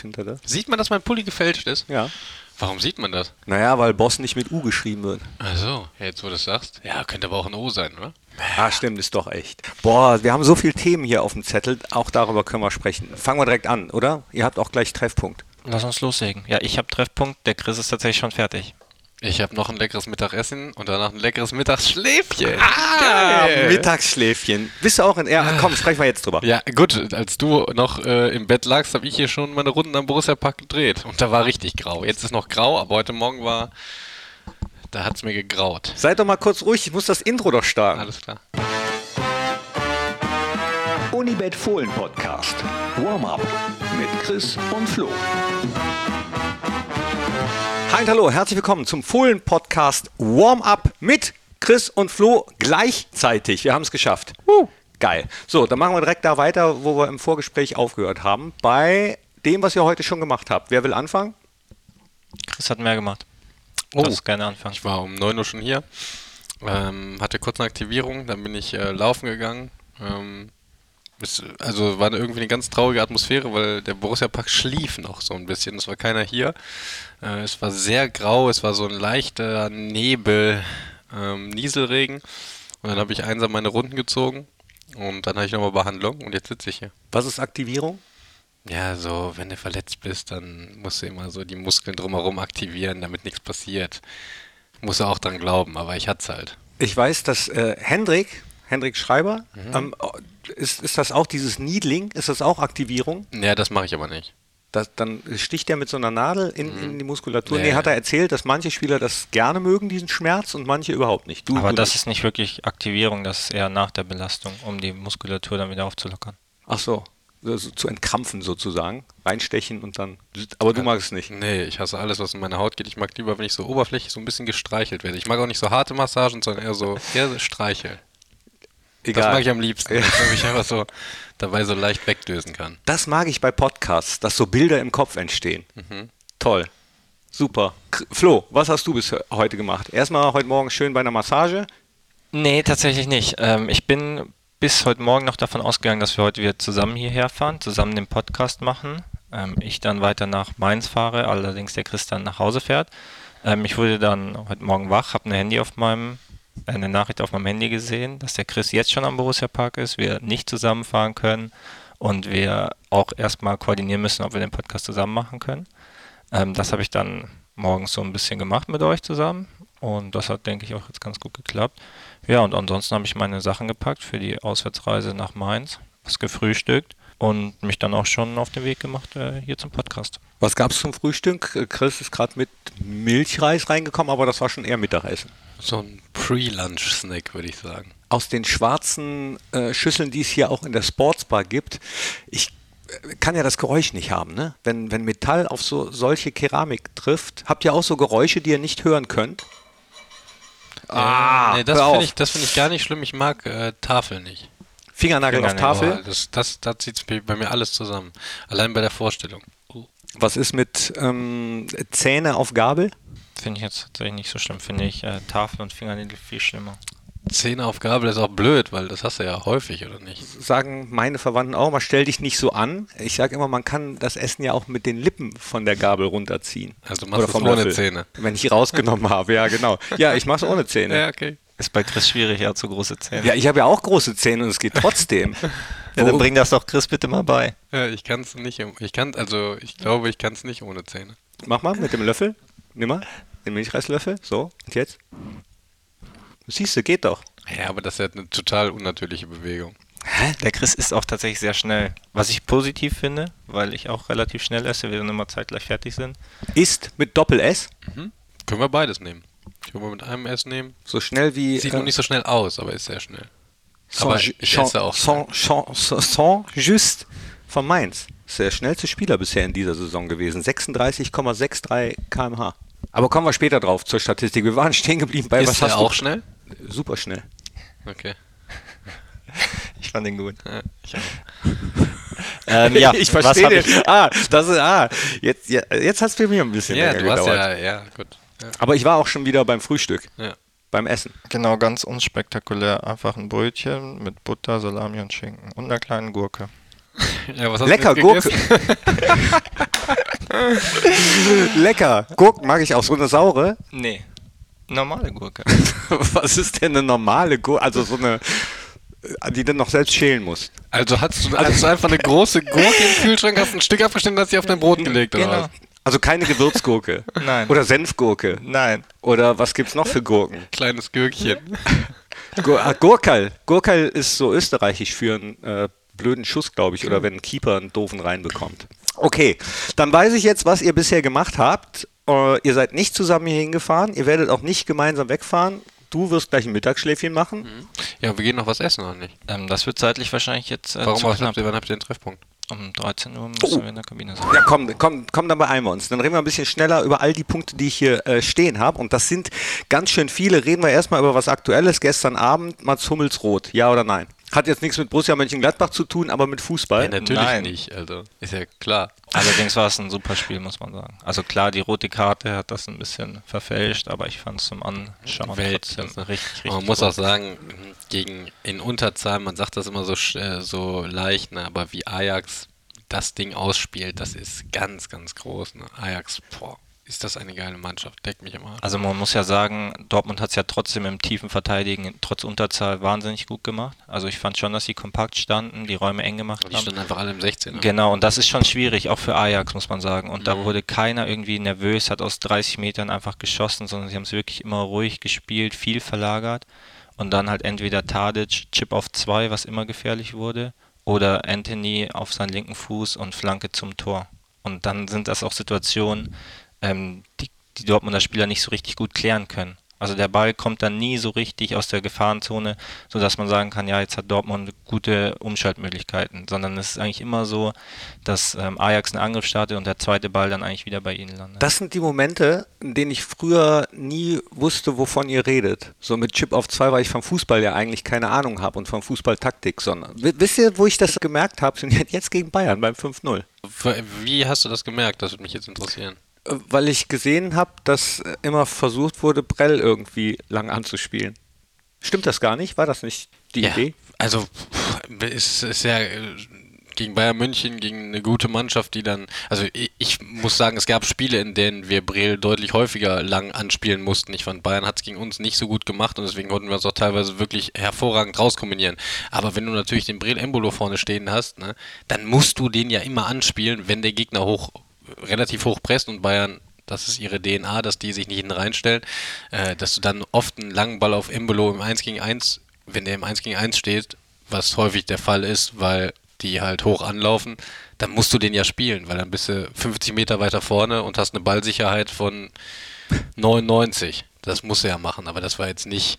Hinter das. Sieht man, dass mein Pulli gefälscht ist? Ja. Warum sieht man das? Naja, weil Boss nicht mit U geschrieben wird. Achso, ja, jetzt wo du das sagst. Ja, könnte aber auch ein O sein, oder? Ah, stimmt, ist doch echt. Boah, wir haben so viele Themen hier auf dem Zettel, auch darüber können wir sprechen. Fangen wir direkt an, oder? Ihr habt auch gleich Treffpunkt. Lass uns loslegen. Ja, ich habe Treffpunkt, der Chris ist tatsächlich schon fertig. Ich habe noch ein leckeres Mittagessen und danach ein leckeres Mittagsschläfchen. Ah, Mittagsschläfchen. Bist du auch in. Ja, komm, sprechen wir jetzt drüber. Ja, gut, als du noch äh, im Bett lagst, habe ich hier schon meine Runden am Borussia Park gedreht. Und da war richtig grau. Jetzt ist noch grau, aber heute Morgen war. Da hat es mir gegraut. Seid doch mal kurz ruhig, ich muss das Intro doch starten. Alles klar. Unibet Fohlen Podcast. Warm-up mit Chris und Flo. Hi und hallo, herzlich willkommen zum Fohlen-Podcast Warm-Up mit Chris und Flo gleichzeitig. Wir haben es geschafft. Geil. So, dann machen wir direkt da weiter, wo wir im Vorgespräch aufgehört haben. Bei dem, was ihr heute schon gemacht habt. Wer will anfangen? Chris hat mehr gemacht. Oh. Lass gerne anfangen. Ich war um 9 Uhr schon hier, ähm, hatte kurz eine Aktivierung, dann bin ich äh, laufen gegangen. Ähm, es, also war irgendwie eine ganz traurige Atmosphäre, weil der Borussia Park schlief noch so ein bisschen. Es war keiner hier. Äh, es war sehr grau, es war so ein leichter Nebel, ähm, Nieselregen. Und dann habe ich einsam meine Runden gezogen und dann habe ich nochmal Behandlung und jetzt sitze ich hier. Was ist Aktivierung? Ja, so, wenn du verletzt bist, dann musst du immer so die Muskeln drumherum aktivieren, damit nichts passiert. Musst du auch dran glauben, aber ich hatte es halt. Ich weiß, dass äh, Hendrik, Hendrik Schreiber, ähm, ist, ist das auch dieses Needling? Ist das auch Aktivierung? Ja, das mache ich aber nicht. Das, dann sticht er mit so einer Nadel in, in die Muskulatur. Nee, ja. hat er erzählt, dass manche Spieler das gerne mögen, diesen Schmerz, und manche überhaupt nicht. Du, Aber du das nicht. ist nicht wirklich Aktivierung, das ist eher nach der Belastung, um die Muskulatur dann wieder aufzulockern. Ach so, also zu entkrampfen sozusagen, reinstechen und dann. Aber du magst es nicht. Nee, ich hasse alles, was in meine Haut geht. Ich mag lieber, wenn ich so oberflächlich so ein bisschen gestreichelt werde. Ich mag auch nicht so harte Massagen, sondern eher so eher Streichel. Das mag ich am liebsten, Ja. dass ich einfach so dabei so leicht wegdösen kann. Das mag ich bei Podcasts, dass so Bilder im Kopf entstehen. Mhm. Toll. Super. Flo, was hast du bis heute gemacht? Erstmal heute Morgen schön bei einer Massage. Nee, tatsächlich nicht. Ähm, ich bin bis heute Morgen noch davon ausgegangen, dass wir heute wieder zusammen hierher fahren, zusammen den Podcast machen. Ähm, ich dann weiter nach Mainz fahre, allerdings der Chris dann nach Hause fährt. Ähm, ich wurde dann heute Morgen wach, habe ein Handy auf meinem, eine Nachricht auf meinem Handy gesehen, dass der Chris jetzt schon am Borussia Park ist, wir nicht zusammenfahren können und wir auch erstmal koordinieren müssen, ob wir den Podcast zusammen machen können. Ähm, das habe ich dann morgens so ein bisschen gemacht mit euch zusammen und das hat, denke ich, auch jetzt ganz gut geklappt. Ja, und ansonsten habe ich meine Sachen gepackt für die Auswärtsreise nach Mainz, was gefrühstückt und mich dann auch schon auf den Weg gemacht äh, hier zum Podcast. Was gab es zum Frühstück? Chris ist gerade mit Milchreis reingekommen, aber das war schon eher Mittagessen. So ein Pre-Lunch-Snack, würde ich sagen. Aus den schwarzen äh, Schüsseln, die es hier auch in der Sportsbar gibt, ich äh, kann ja das Geräusch nicht haben, ne? Wenn, wenn Metall auf so solche Keramik trifft, habt ihr auch so Geräusche, die ihr nicht hören könnt? Ah, nee, das finde ich, das find ich gar nicht schlimm. Ich mag äh, Tafel nicht. Fingernagel auf Tafel. Boah, das, das, da zieht bei mir alles zusammen. Allein bei der Vorstellung. Oh. Was ist mit ähm, Zähne auf Gabel? Finde ich jetzt tatsächlich nicht so schlimm. Finde ich äh, Tafel und Fingernägel viel schlimmer. Zähne auf Gabel ist auch blöd, weil das hast du ja häufig, oder nicht? Sagen meine Verwandten auch mal, stell dich nicht so an. Ich sage immer, man kann das Essen ja auch mit den Lippen von der Gabel runterziehen. Also machst du es ohne Löffel. Zähne. Wenn ich rausgenommen habe, ja genau. Ja, ich mache es ohne Zähne. Ja, okay. Ist bei Chris schwierig, er hat so große Zähne. Ja, ich habe ja auch große Zähne und es geht trotzdem. Ja, dann bring das doch Chris bitte mal bei. Ja, ich kann es nicht. Ich kann, also ich glaube, ich kann es nicht ohne Zähne. Mach mal mit dem Löffel. Nimm mal den Milchreislöffel. So, und jetzt? Siehst du, geht doch. Ja, aber das ist ja eine total unnatürliche Bewegung. Der Chris ist auch tatsächlich sehr schnell. Was ich positiv finde, weil ich auch relativ schnell esse, wir dann immer zeitgleich fertig sind. Ist mit Doppel-S Können wir beides nehmen. Können wir mit einem S nehmen. so schnell wie. Sieht äh, noch nicht so schnell aus, aber ist sehr schnell. Sans, aber ich esse auch sans, sans, sans, sans Just von Mainz. Ist der schnellste Spieler bisher in dieser Saison gewesen. 36,63 km/h. Aber kommen wir später drauf zur Statistik. Wir waren stehen geblieben bei was ist der hast auch du? schnell? Super schnell. Okay. Ich fand den gut. Ja, ich auch. Ähm, ja, ich was verstehe den. ich? Ah, das ist, ah, jetzt, ja, jetzt es für mich ein bisschen Ja, länger du hast gedauert. ja, ja, gut. Ja. Aber ich war auch schon wieder beim Frühstück, Ja. beim Essen. Genau, ganz unspektakulär. Einfach ein Brötchen mit Butter, Salami und Schinken und einer kleinen Gurke. Ja, was hast Lecker, du Gurke. Lecker. Gurken mag ich auch. So eine saure. Nee. Normale Gurke. Was ist denn eine normale Gurke? Also so eine, die du noch selbst schälen musst. Also hast du, hast du einfach eine große Gurke im Kühlschrank, hast ein Stück abgeschnitten und hast sie auf dein Brot gelegt, oder Genau. was? Also keine Gewürzgurke. Nein. Oder Senfgurke. Nein. Oder was gibt's noch für Gurken? Kleines Gürkchen. Gur ah, Gurkel. Gurkel ist so österreichisch für einen äh, blöden Schuss, glaube ich, oder wenn ein Keeper einen doofen reinbekommt. Okay, dann weiß ich jetzt, was ihr bisher gemacht habt. Äh, ihr seid nicht zusammen hier hingefahren, ihr werdet auch nicht gemeinsam wegfahren. Du wirst gleich ein Mittagsschläfchen machen. Ja, wir gehen noch was essen, oder nicht? Ähm, das wird zeitlich wahrscheinlich jetzt äh, Warum zu habt ihr, wann habt ihr den Treffpunkt? Um 13 Uhr müssen wir in der Kabine sein. Ja, komm, komm, komm, dann beeilen wir uns. Dann reden wir ein bisschen schneller über all die Punkte, die ich hier äh, stehen habe. Und das sind ganz schön viele. Reden wir erstmal über was Aktuelles. Gestern Abend, Mats Hummels rot. Ja oder nein? Hat jetzt nichts mit Borussia Mönchengladbach zu tun, aber mit Fußball. Ja, natürlich Nein. nicht, also ist ja klar. Allerdings war es ein super Spiel, muss man sagen. Also klar, die rote Karte hat das ein bisschen verfälscht, aber ich fand es zum Anschauen Weltklasse. trotzdem richtig, richtig man muss gut. auch sagen, gegen in Unterzahl, man sagt das immer so, äh, so leicht, ne, aber wie Ajax das Ding ausspielt, das ist ganz, ganz groß. Ne? Ajax, boah, ist das eine geile Mannschaft, deckt mich immer. Also man muss ja sagen, Dortmund hat es ja trotzdem im tiefen Verteidigen trotz Unterzahl wahnsinnig gut gemacht. Also ich fand schon, dass sie kompakt standen, die Räume eng gemacht Die haben. standen einfach alle im 16. Ne? Genau, und das ist schon schwierig, auch für Ajax, muss man sagen. Und da Mhm. wurde keiner irgendwie nervös, hat aus 30 Metern einfach geschossen, sondern sie haben es wirklich immer ruhig gespielt, viel verlagert. Und dann halt entweder Tadic, Chip auf zwei, was immer gefährlich wurde, oder Anthony auf seinen linken Fuß und Flanke zum Tor. Und dann sind das auch Situationen, ähm, die die Dortmunder Spieler nicht so richtig gut klären können. Also der Ball kommt dann nie so richtig aus der Gefahrenzone, sodass man sagen kann, ja, jetzt hat Dortmund gute Umschaltmöglichkeiten, sondern es ist eigentlich immer so, dass ähm, Ajax einen Angriff startet und der zweite Ball dann eigentlich wieder bei ihnen landet. Das sind die Momente, in denen ich früher nie wusste, wovon ihr redet. So mit Chip auf zwei, weil ich vom Fußball ja eigentlich keine Ahnung habe und vom Fußballtaktik, sondern. Wisst ihr, wo ich das gemerkt habe? Sind jetzt gegen Bayern beim 5-0. Wie hast du das gemerkt? Das würde mich jetzt interessieren. Weil ich gesehen habe, dass äh, immer versucht wurde, Brell irgendwie lang anzuspielen. Stimmt das gar nicht? War das nicht die Idee? Also es ist ja äh, gegen Bayern München, gegen eine gute Mannschaft, die dann, also ich, ich muss sagen, es gab Spiele, in denen wir Breel deutlich häufiger lang anspielen mussten. Ich fand, Bayern hat es gegen uns nicht so gut gemacht und deswegen konnten wir uns auch teilweise wirklich hervorragend rauskombinieren. Aber wenn du natürlich den Breel Embolo vorne stehen hast, ne, dann musst du den ja immer anspielen, wenn der Gegner hoch, relativ hoch presst und Bayern das ist ihre DNA, dass die sich nicht hinten reinstellen, äh, dass du dann oft einen langen Ball auf Embolo im 1 gegen 1, wenn der im 1 gegen 1 steht, was häufig der Fall ist, weil die halt hoch anlaufen, dann musst du den ja spielen, weil dann bist du 50 Meter weiter vorne und hast eine Ballsicherheit von 99. Das muss er ja machen, aber das war jetzt nicht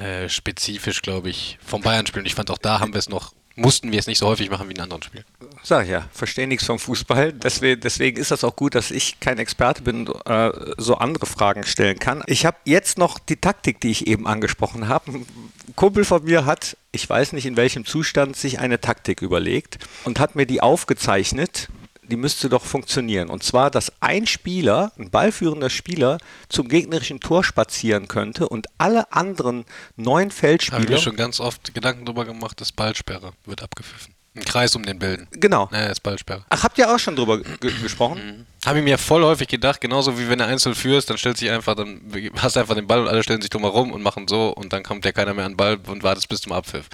äh, spezifisch, glaube ich, vom Bayern-Spiel. Und ich fand auch da haben wir es noch, mussten wir es nicht so häufig machen wie in anderen Spielen. Sag ja, verstehe nichts vom Fußball. Deswegen, deswegen ist das auch gut, dass ich kein Experte bin und äh, so andere Fragen stellen kann. Ich habe jetzt noch die Taktik, die ich eben angesprochen habe. Ein Kumpel von mir hat, ich weiß nicht in welchem Zustand, sich eine Taktik überlegt und hat mir die aufgezeichnet. Die müsste doch funktionieren. Und zwar, dass ein Spieler, ein ballführender Spieler, zum gegnerischen Tor spazieren könnte und alle anderen neun Habe ich Feldspieler. mir schon ganz oft Gedanken drüber gemacht, das Ballsperre wird abgepfiffen. Ein Kreis um den bilden. Genau. Naja, ist Ballsperre. Ach, habt ihr auch schon drüber ge gesprochen? Habe ich mir voll häufig gedacht, genauso wie wenn du einzeln führst, dann stellt sich einfach, dann hast du einfach den Ball und alle stellen sich drumherum und machen so und dann kommt ja keiner mehr an den Ball und wartest bis zum Abpfiff.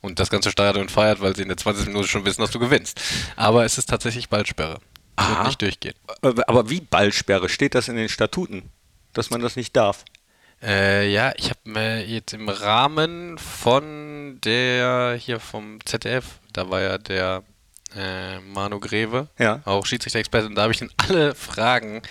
Und das ganze Stadion feiert, weil sie in der 20 Minuten schon wissen, dass du gewinnst. Aber es ist tatsächlich Ballsperre. Es wird Aha. nicht durchgehen. Äh, Aber wie Ballsperre? Steht das in den Statuten, dass man das nicht darf? Äh, ja, ich habe mir jetzt im Rahmen von der hier vom ZDF, da war ja der äh, Manu Greve, Ja. auch Schiedsrichter-Experte, und da habe ich dann alle Fragen,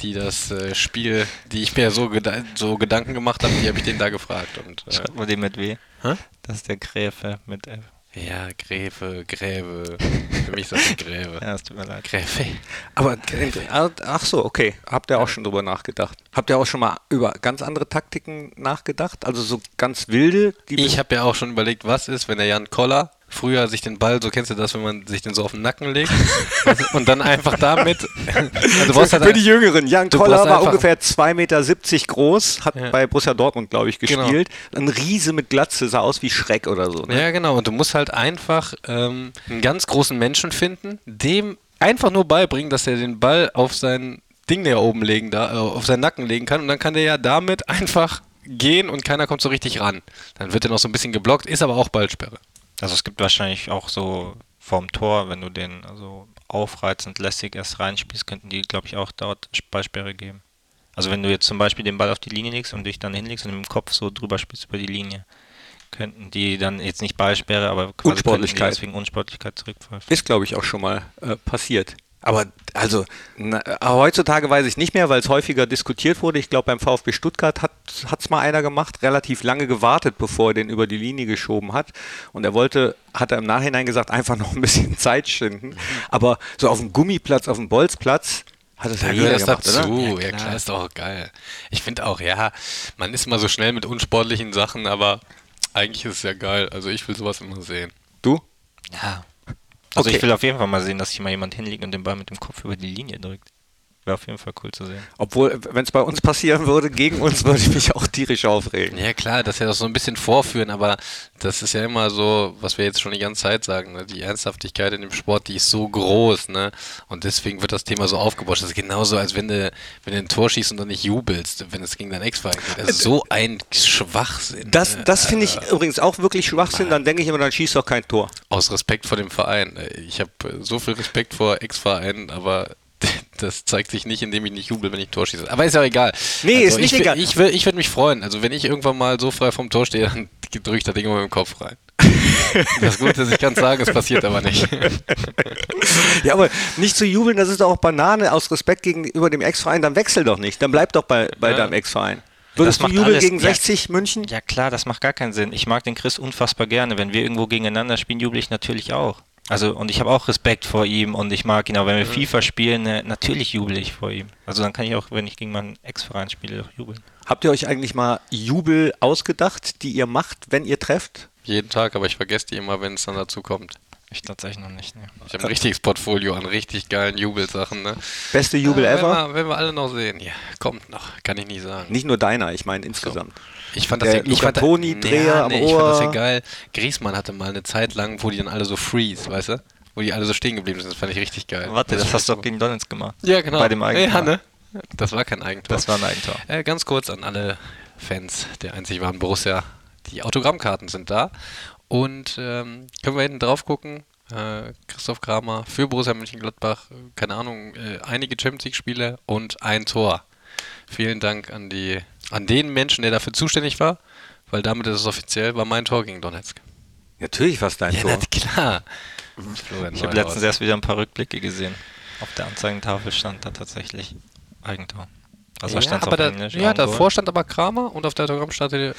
die das äh, Spiel, die ich mir so, geda so Gedanken gemacht habe, die habe ich den da gefragt. Und, äh, Schreibt man den mit W? Hä? Das ist der Gräfe mit F. ja, Greve, Gräve, für mich ist das ein Gräve. Ja, es tut mir leid. Gräve. Aber äh, ach so, okay. Habt ihr auch schon drüber nachgedacht? Habt ihr auch schon mal über ganz andere Taktiken nachgedacht? Also so ganz wilde? Die Ich habe ja auch schon überlegt, was ist, wenn der Jan Koller früher sich den Ball, so kennst du das, wenn man sich den so auf den Nacken legt und dann einfach damit. Also halt für die Jüngeren. Jan Koller war ungefähr 2,70 Meter groß, hat Ja. bei Borussia Dortmund, glaube ich, Genau. gespielt. Ein Riese mit Glatze, sah aus wie Schreck oder so. Ne? Ja, genau. Und du musst halt einfach ähm, einen ganz großen Menschen finden, dem einfach nur beibringen, dass er den Ball auf sein Ding da oben legen, da, äh, auf seinen Nacken legen kann und dann kann der ja damit einfach gehen und keiner kommt so richtig ran. Dann wird er noch so ein bisschen geblockt, ist aber auch Ballsperre. Also es gibt wahrscheinlich auch so vorm Tor, wenn du den also aufreizend lässig erst reinspielst, könnten die, glaube ich, auch dort Ballsperre geben. Also wenn du jetzt zum Beispiel den Ball auf die Linie legst und dich dann hinlegst und im Kopf so drüber spielst über die Linie, könnten die dann jetzt nicht Ballsperre, aber quasi Unsportlichkeit. deswegen Unsportlichkeit zurückpfeifen. Ist, glaube ich, auch schon mal äh, passiert. Aber also na, heutzutage weiß ich nicht mehr, weil es häufiger diskutiert wurde. Ich glaube, beim VfB Stuttgart hat es mal einer gemacht, relativ lange gewartet, bevor er den über die Linie geschoben hat. Und er wollte, hat er im Nachhinein gesagt, einfach noch ein bisschen Zeit schinden. Aber so auf dem Gummiplatz, auf dem Bolzplatz hat es ja Da jeder gehört das gemacht, dazu. oder? Ja, klar. ist doch auch geil. Ich finde auch, ja, man ist mal so schnell mit unsportlichen Sachen, aber eigentlich ist es ja geil. Also ich will sowas immer sehen. Du? Ja. Also Okay. ich will auf jeden Fall mal sehen, dass sich mal jemand hinlegt und den Ball mit dem Kopf über die Linie drückt. Wäre auf jeden Fall cool zu sehen. Obwohl, wenn es bei uns passieren würde, gegen uns würde ich mich auch tierisch aufregen. Ja klar, das ist ja doch so ein bisschen vorführen, aber das ist ja immer so, was wir jetzt schon die ganze Zeit sagen, ne? die Ernsthaftigkeit in dem Sport, die ist so groß, ne? Und deswegen wird das Thema so aufgebauscht. Das ist genauso, als wenn du, wenn du ein Tor schießt und dann nicht jubelst, wenn es gegen deinen Ex-Verein geht. Das ist so ein Schwachsinn. Das, ne? das finde ich übrigens auch wirklich Schwachsinn. Dann denke ich immer, dann schießt doch kein Tor. Aus Respekt vor dem Verein. Ich habe so viel Respekt vor Ex-Vereinen, aber das zeigt sich nicht, indem ich nicht jubel, wenn ich Tor schieße. Aber ist ja auch egal. Nee, ist nicht ich, egal. Ich, wür- ich würde mich freuen. Also wenn ich irgendwann mal so frei vom Tor stehe, dann drücke ich das Ding immer mit dem Kopf rein. das Gute ist, ich kann sagen, es passiert aber nicht. Ja, aber nicht zu jubeln, das ist doch auch Banane aus Respekt gegenüber dem Ex-Verein. Dann wechsel doch nicht. Dann bleib doch bei, bei Ja. deinem Ex-Verein. Würdest du macht jubeln gegen ja. 60 München? Ja klar, das macht gar keinen Sinn. Ich mag den Chris unfassbar gerne. Wenn wir irgendwo gegeneinander spielen, jubel ich natürlich auch. Also und ich habe auch Respekt vor ihm und ich mag ihn auch, wenn wir FIFA spielen, ne, natürlich jubel ich vor ihm. Also dann kann ich auch, wenn ich gegen meinen Ex-Verein spiele, auch jubeln. Habt ihr euch eigentlich mal Jubel ausgedacht, die ihr macht, wenn ihr trefft? Jeden Tag, aber ich vergesse die immer, wenn es dann dazu kommt. Ich tatsächlich noch nicht. Ne. Ich habe ein richtiges Portfolio an richtig geilen Jubelsachen. Ne? Beste Jubel ever? Wenn wir, wenn wir alle noch sehen. Ja, kommt noch. Kann ich nicht sagen. Nicht nur deiner, ich meine insgesamt. Ich fand das ja, ich fand, Lucatoni-Dreher ja, am nee, ich fand das ja Ohr. geil. Griesmann hatte mal eine Zeit lang, wo die dann alle so freeze, weißt du? Wo die alle so stehen geblieben sind. Das fand ich richtig geil. Warte, das hast du auch gegen Donetsk gemacht. Ja, genau. Bei dem Eigentor. Ja, ne? Das war kein Eigentor. Das war ein Eigentor. Äh, ganz kurz an alle Fans der einzig wahren Borussia. Die Autogrammkarten sind da. Und ähm, können wir hinten drauf gucken. Äh, Christoph Kramer für Borussia Mönchengladbach. Keine Ahnung, äh, einige Champions League-Spiele und ein Tor. Vielen Dank an, die, an den Menschen, der dafür zuständig war. Weil damit ist es offiziell, war mein Tor gegen Donetsk. Natürlich war es dein Ja, Tor. na klar. Florian Ich habe letztens erst wieder ein paar Rückblicke gesehen. Auf der Anzeigentafel stand da tatsächlich Eigentor. Also ja, aber da, Englisch. ja, davor stand aber Kramer und auf der Autogrammkarte,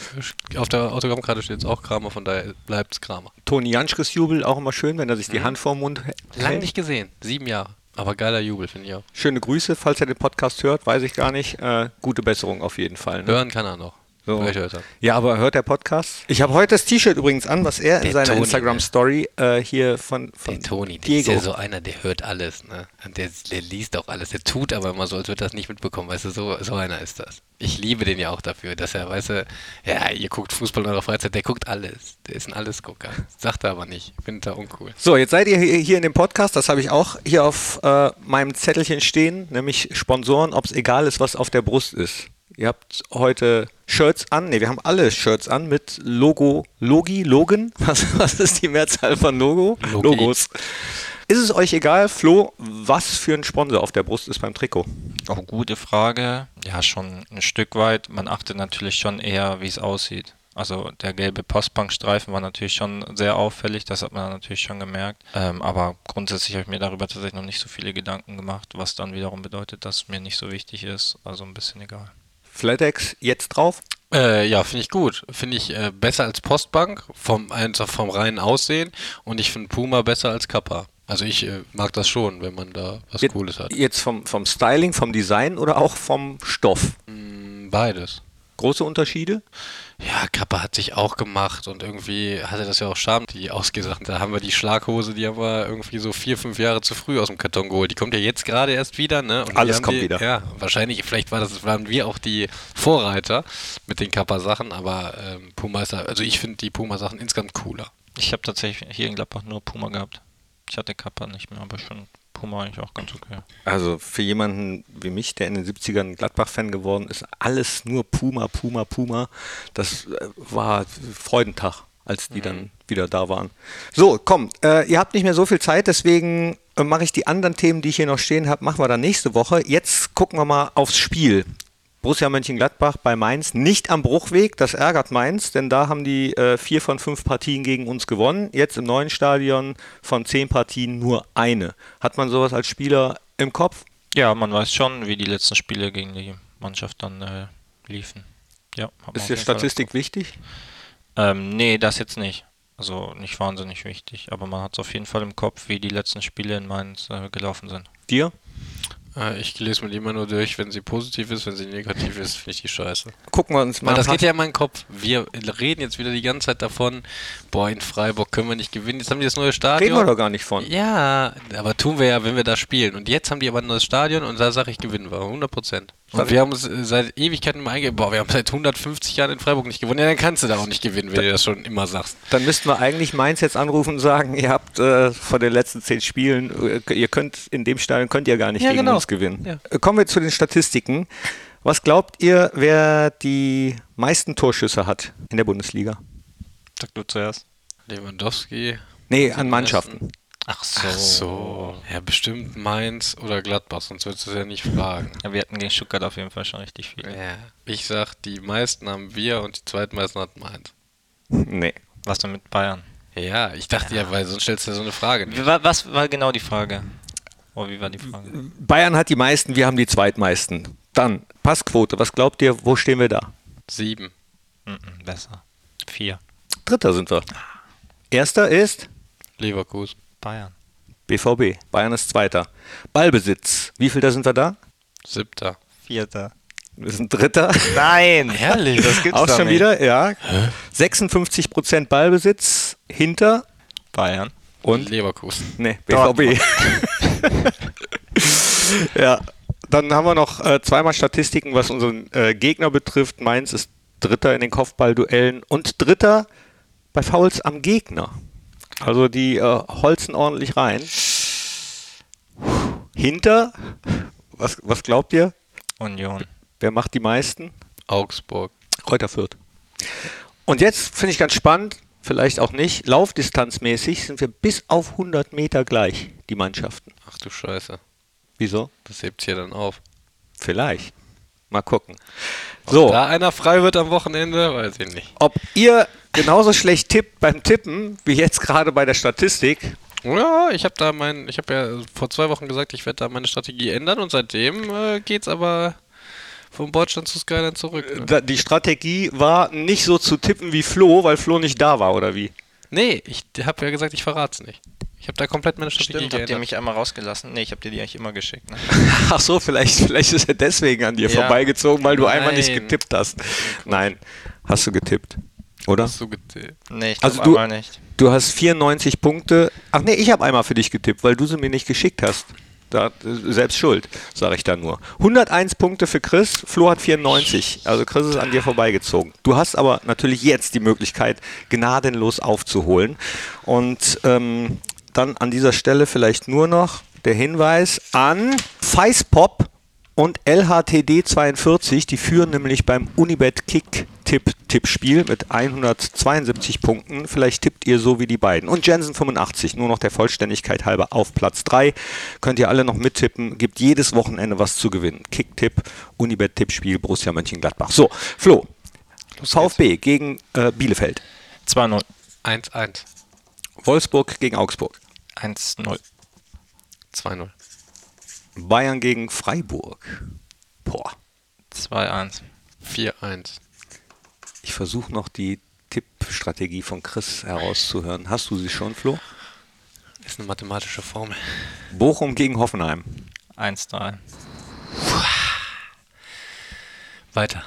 auf der Autogrammkarte steht jetzt auch Kramer, von daher bleibt es Kramer. Toni Janschkes Jubel auch immer schön, wenn er sich die Hand vorm Mund hält. Lang nicht gesehen, sieben Jahre. Aber geiler Jubel, finde ich auch. Schöne Grüße, falls er den Podcast hört, weiß ich gar nicht. Äh, gute Besserung auf jeden Fall. Ne? Hören kann er noch. So. Er. Ja, aber hört der Podcast? Ich habe heute das T-Shirt übrigens an, was er in Der seiner Toni, Instagram-Story äh, hier von, von Der Toni, der ist Diego. ja so einer, der hört alles, ne? Der, der liest auch alles. Der tut aber immer so, als würde er das nicht mitbekommen. Weißt du, so, so einer ist das. Ich liebe den ja auch dafür, dass er, weißt du, ja, ihr guckt Fußball in eurer Freizeit, der guckt alles. Der ist ein Allesgucker. Sagt er aber nicht. Findet er uncool. So, jetzt seid ihr hier hier in dem Podcast, das habe ich auch hier auf äh, meinem Zettelchen stehen, nämlich Sponsoren, ob es egal ist, was auf der Brust ist. Ihr habt heute Shirts an, ne, wir haben alle Shirts an mit Logo, Logi, Logan. Was, was ist die Mehrzahl von Logo? Logi. Logos. Ist es euch egal, Flo, was für ein Sponsor auf der Brust ist beim Trikot? Auch gute Frage. Ja, schon ein Stück weit. Man achtet natürlich schon eher, wie es aussieht. Also der gelbe Postbankstreifen war natürlich schon sehr auffällig, das hat man natürlich schon gemerkt. Ähm, aber grundsätzlich habe ich mir darüber tatsächlich noch nicht so viele Gedanken gemacht, was dann wiederum bedeutet, dass mir nicht so wichtig ist. Also ein bisschen egal. Flatex jetzt drauf? Äh, ja, finde ich gut. Finde ich äh, besser als Postbank, vom, einfach vom reinen Aussehen. Und ich finde Puma besser als Kappa. Also ich äh, mag das schon, wenn man da was Jetzt- Cooles hat. Jetzt vom, vom Styling, vom Design oder auch vom Stoff? Mm, Beides. Große Unterschiede? Ja, Kappa hat sich auch gemacht und irgendwie hatte das ja auch Charme, die Ausgesachen. Da haben wir die Schlaghose, die haben wir irgendwie so vier, fünf Jahre zu früh aus dem Karton geholt. Die kommt ja jetzt gerade erst wieder, ne? Und Alles kommt die, wieder. Ja, wahrscheinlich, vielleicht war das, waren wir auch die Vorreiter mit den Kappa-Sachen, aber ähm, Puma ist da, also ich finde die Puma-Sachen insgesamt cooler. Ich habe tatsächlich hier in Gladbach nur Puma gehabt. Ich hatte Kappa nicht mehr, aber schon Puma eigentlich auch ganz okay. Also für jemanden wie mich, der in den 70ern Gladbach-Fan geworden ist, alles nur Puma, Puma, Puma. Das äh, war Freudentag, als die dann wieder da waren. So, komm, äh, ihr habt nicht mehr so viel Zeit, deswegen äh, mache ich die anderen Themen, die ich hier noch stehen habe, machen wir dann nächste Woche. Jetzt gucken wir mal aufs Spiel. Borussia Mönchengladbach bei Mainz nicht am Bruchweg, das ärgert Mainz, denn da haben die äh, vier von fünf Partien gegen uns gewonnen. Jetzt im neuen Stadion von zehn Partien nur eine. Hat man sowas als Spieler im Kopf? Ja, man weiß schon, wie die letzten Spiele gegen die Mannschaft dann äh, liefen. Ja, Ist dir jeden Fall Statistik wichtig? Ähm, nee, das jetzt nicht. Also nicht wahnsinnig wichtig. Aber man hat es auf jeden Fall im Kopf, wie die letzten Spiele in Mainz äh, gelaufen sind. Dir? Äh, ich lese mir die immer nur durch, wenn sie positiv ist, wenn sie negativ ist, finde ich die scheiße. Gucken wir uns mal Weil das geht ja in meinen Kopf. Wir reden jetzt wieder die ganze Zeit davon, boah, in Freiburg können wir nicht gewinnen. Jetzt haben die das neue Stadion. Reden wir doch gar nicht von. Ja, aber tun wir ja, wenn wir da spielen. Und jetzt haben die aber ein neues Stadion und da sage ich, gewinnen wir, 100 Prozent. Und wir haben uns äh, seit Ewigkeiten immer einge... Boah, wir haben seit 150 Jahren in Freiburg nicht gewonnen. Ja, dann kannst du da auch nicht gewinnen, wenn du das schon immer sagst. Dann müssten wir eigentlich Mainz jetzt anrufen und sagen, ihr habt äh, von den letzten zehn Spielen, äh, ihr könnt in dem Stadion könnt ihr gar nicht Ja, gegen genau. uns gewinnen. Ja. Äh, Kommen wir zu den Statistiken. Was glaubt ihr, wer die meisten Torschüsse hat in der Bundesliga? Sag du zuerst. Lewandowski. Nee, an Mannschaften. Ach so. Ach so. Ja, bestimmt Mainz oder Gladbach, sonst würdest du es ja nicht fragen. Ja, wir hatten gegen Stuttgart auf jeden Fall schon richtig viel. Ja. Ich sag, die meisten haben wir und die zweitmeisten hat Mainz. Nee. Was denn mit Bayern? Ja, ich dachte ja, weil sonst stellst du ja so eine Frage nicht. Was war genau die Frage? Oh, wie war die Frage? Bayern hat die meisten, wir haben die zweitmeisten. Dann Passquote, was glaubt ihr, wo stehen wir da? Sieben. Mhm, besser. Vier. Dritter sind wir. Erster ist Leverkusen. Bayern. BVB. Bayern ist Zweiter. Ballbesitz. Wie viel da sind wir da? Siebter. Vierter. Wir sind Dritter. Nein! Ehrlich? Das gibt's Auch schon nicht. wieder, ja. 56% Ballbesitz hinter Bayern. und Leverkusen. nee, BVB. ja, dann haben wir noch äh, zweimal Statistiken, was unseren äh, Gegner betrifft. Mainz ist Dritter in den Kopfballduellen und Dritter bei Fouls am Gegner. Also die äh, holzen ordentlich rein. Hinter, was, was glaubt ihr? Union. Wer macht die meisten? Augsburg. Kräuter Fürth. Und jetzt finde ich ganz spannend, vielleicht auch nicht, laufdistanzmäßig sind wir bis auf 100 Meter gleich, die Mannschaften. Ach du Scheiße. Wieso? Das hebt hier dann auf. Vielleicht. Mal gucken. So, Da einer frei wird am Wochenende, weiß ich nicht. ob ihr genauso schlecht tippt beim Tippen, wie jetzt gerade bei der Statistik, Ja, ich habe da mein, ich habe ja vor zwei Wochen gesagt, ich werde da meine Strategie ändern und seitdem äh, geht's aber vom Bordstand zu Skyline zurück. Ne? da- die Strategie war nicht so zu tippen wie Flo, weil Flo nicht da war, oder wie? Nee, ich habe ja gesagt, ich verrat's nicht. Ich habe da komplett meine Strategie Stimmt, habt ihr geändert. mich einmal rausgelassen? Nee, ich hab dir die eigentlich immer geschickt. Ne? Ach so, vielleicht, vielleicht ist er deswegen an dir Ja. vorbeigezogen, weil du einmal nicht Nein. getippt hast. Nein, hast du getippt, oder? Hast du getippt? Nee, ich Also du- einmal nicht. Du hast 94 Punkte. Ach nee, ich habe einmal für dich getippt, weil du sie mir nicht geschickt hast. Da, selbst schuld, sage ich da nur. 101 Punkte für Chris, Flo hat 94. Also Chris ist an dir vorbeigezogen. Du hast aber natürlich jetzt die Möglichkeit, gnadenlos aufzuholen. Und ähm, dann an dieser Stelle vielleicht nur noch der Hinweis an Feispop und LHTD42, die führen nämlich beim Unibet Kick Tipp Tippspiel mit 172 Punkten. Vielleicht tippt ihr so wie die beiden. Und Jensen 85, nur noch der Vollständigkeit halber auf Platz 3. Könnt ihr alle noch mittippen, gibt jedes Wochenende was zu gewinnen. Kick Tipp, Unibet Tippspiel, Borussia Mönchengladbach. So, Flo, VfB gegen äh, Bielefeld, 2-0. 1-1. Wolfsburg gegen Augsburg, 1-0. 2-0. Bayern gegen Freiburg. Boah, 2-1. 4-1. ich versuche noch die Tippstrategie von Chris herauszuhören. Hast du sie schon, Flo? Ist eine mathematische Formel. Bochum gegen Hoffenheim. 1-3. Weiter.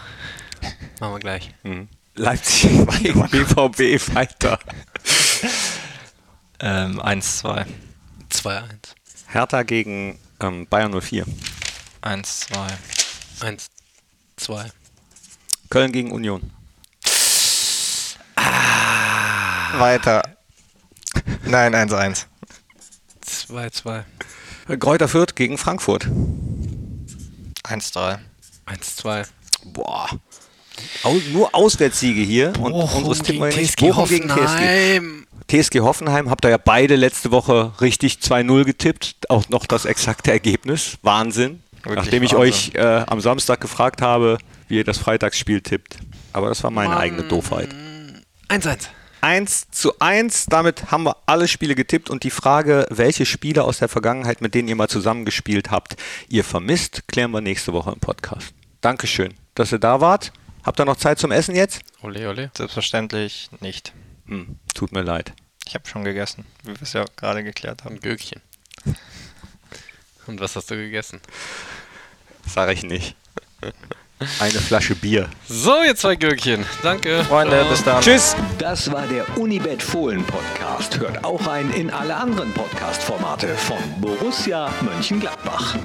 Machen wir gleich. Mhm. Leipzig gegen BVB weiter. Ähm, 1-2. 2-1. Hertha gegen ähm, Bayern 04. 1-2. 1-2. Köln gegen Union. Weiter. Nein, 1-1. 2-2. Kräuter Fürth gegen Frankfurt. 1-3. 1-2. Boah. Au, nur Auswärtssiege hier und unseres tippen wir nicht. Bochum gegen TSG. TSG Hoffenheim habt ihr ja beide letzte Woche richtig 2-0 getippt. Auch noch das exakte Ergebnis. Wahnsinn. Wirklich Nachdem ich Wahnsinn. euch äh, am Samstag gefragt habe, wie ihr das Freitagsspiel tippt. Aber das war meine eigene Doofheit. 1-1. 1 zu 1. Damit haben wir alle Spiele getippt und die Frage, welche Spiele aus der Vergangenheit, mit denen ihr mal zusammengespielt habt, ihr vermisst, klären wir nächste Woche im Podcast. Dankeschön, dass ihr da wart. Habt ihr noch Zeit zum Essen jetzt? Ole, ole. Selbstverständlich nicht. Hm, tut mir leid. Ich habe schon gegessen, wie wir es ja gerade geklärt haben. Ein Gürkchen. Und was hast du gegessen? Sag ich nicht. Eine Flasche Bier. So, ihr zwei Gürkchen. Danke. Freunde, bis dann. Tschüss. Das war der Unibet Fohlen Podcast. Hört auch rein in alle anderen Podcast-Formate von Borussia Mönchengladbach.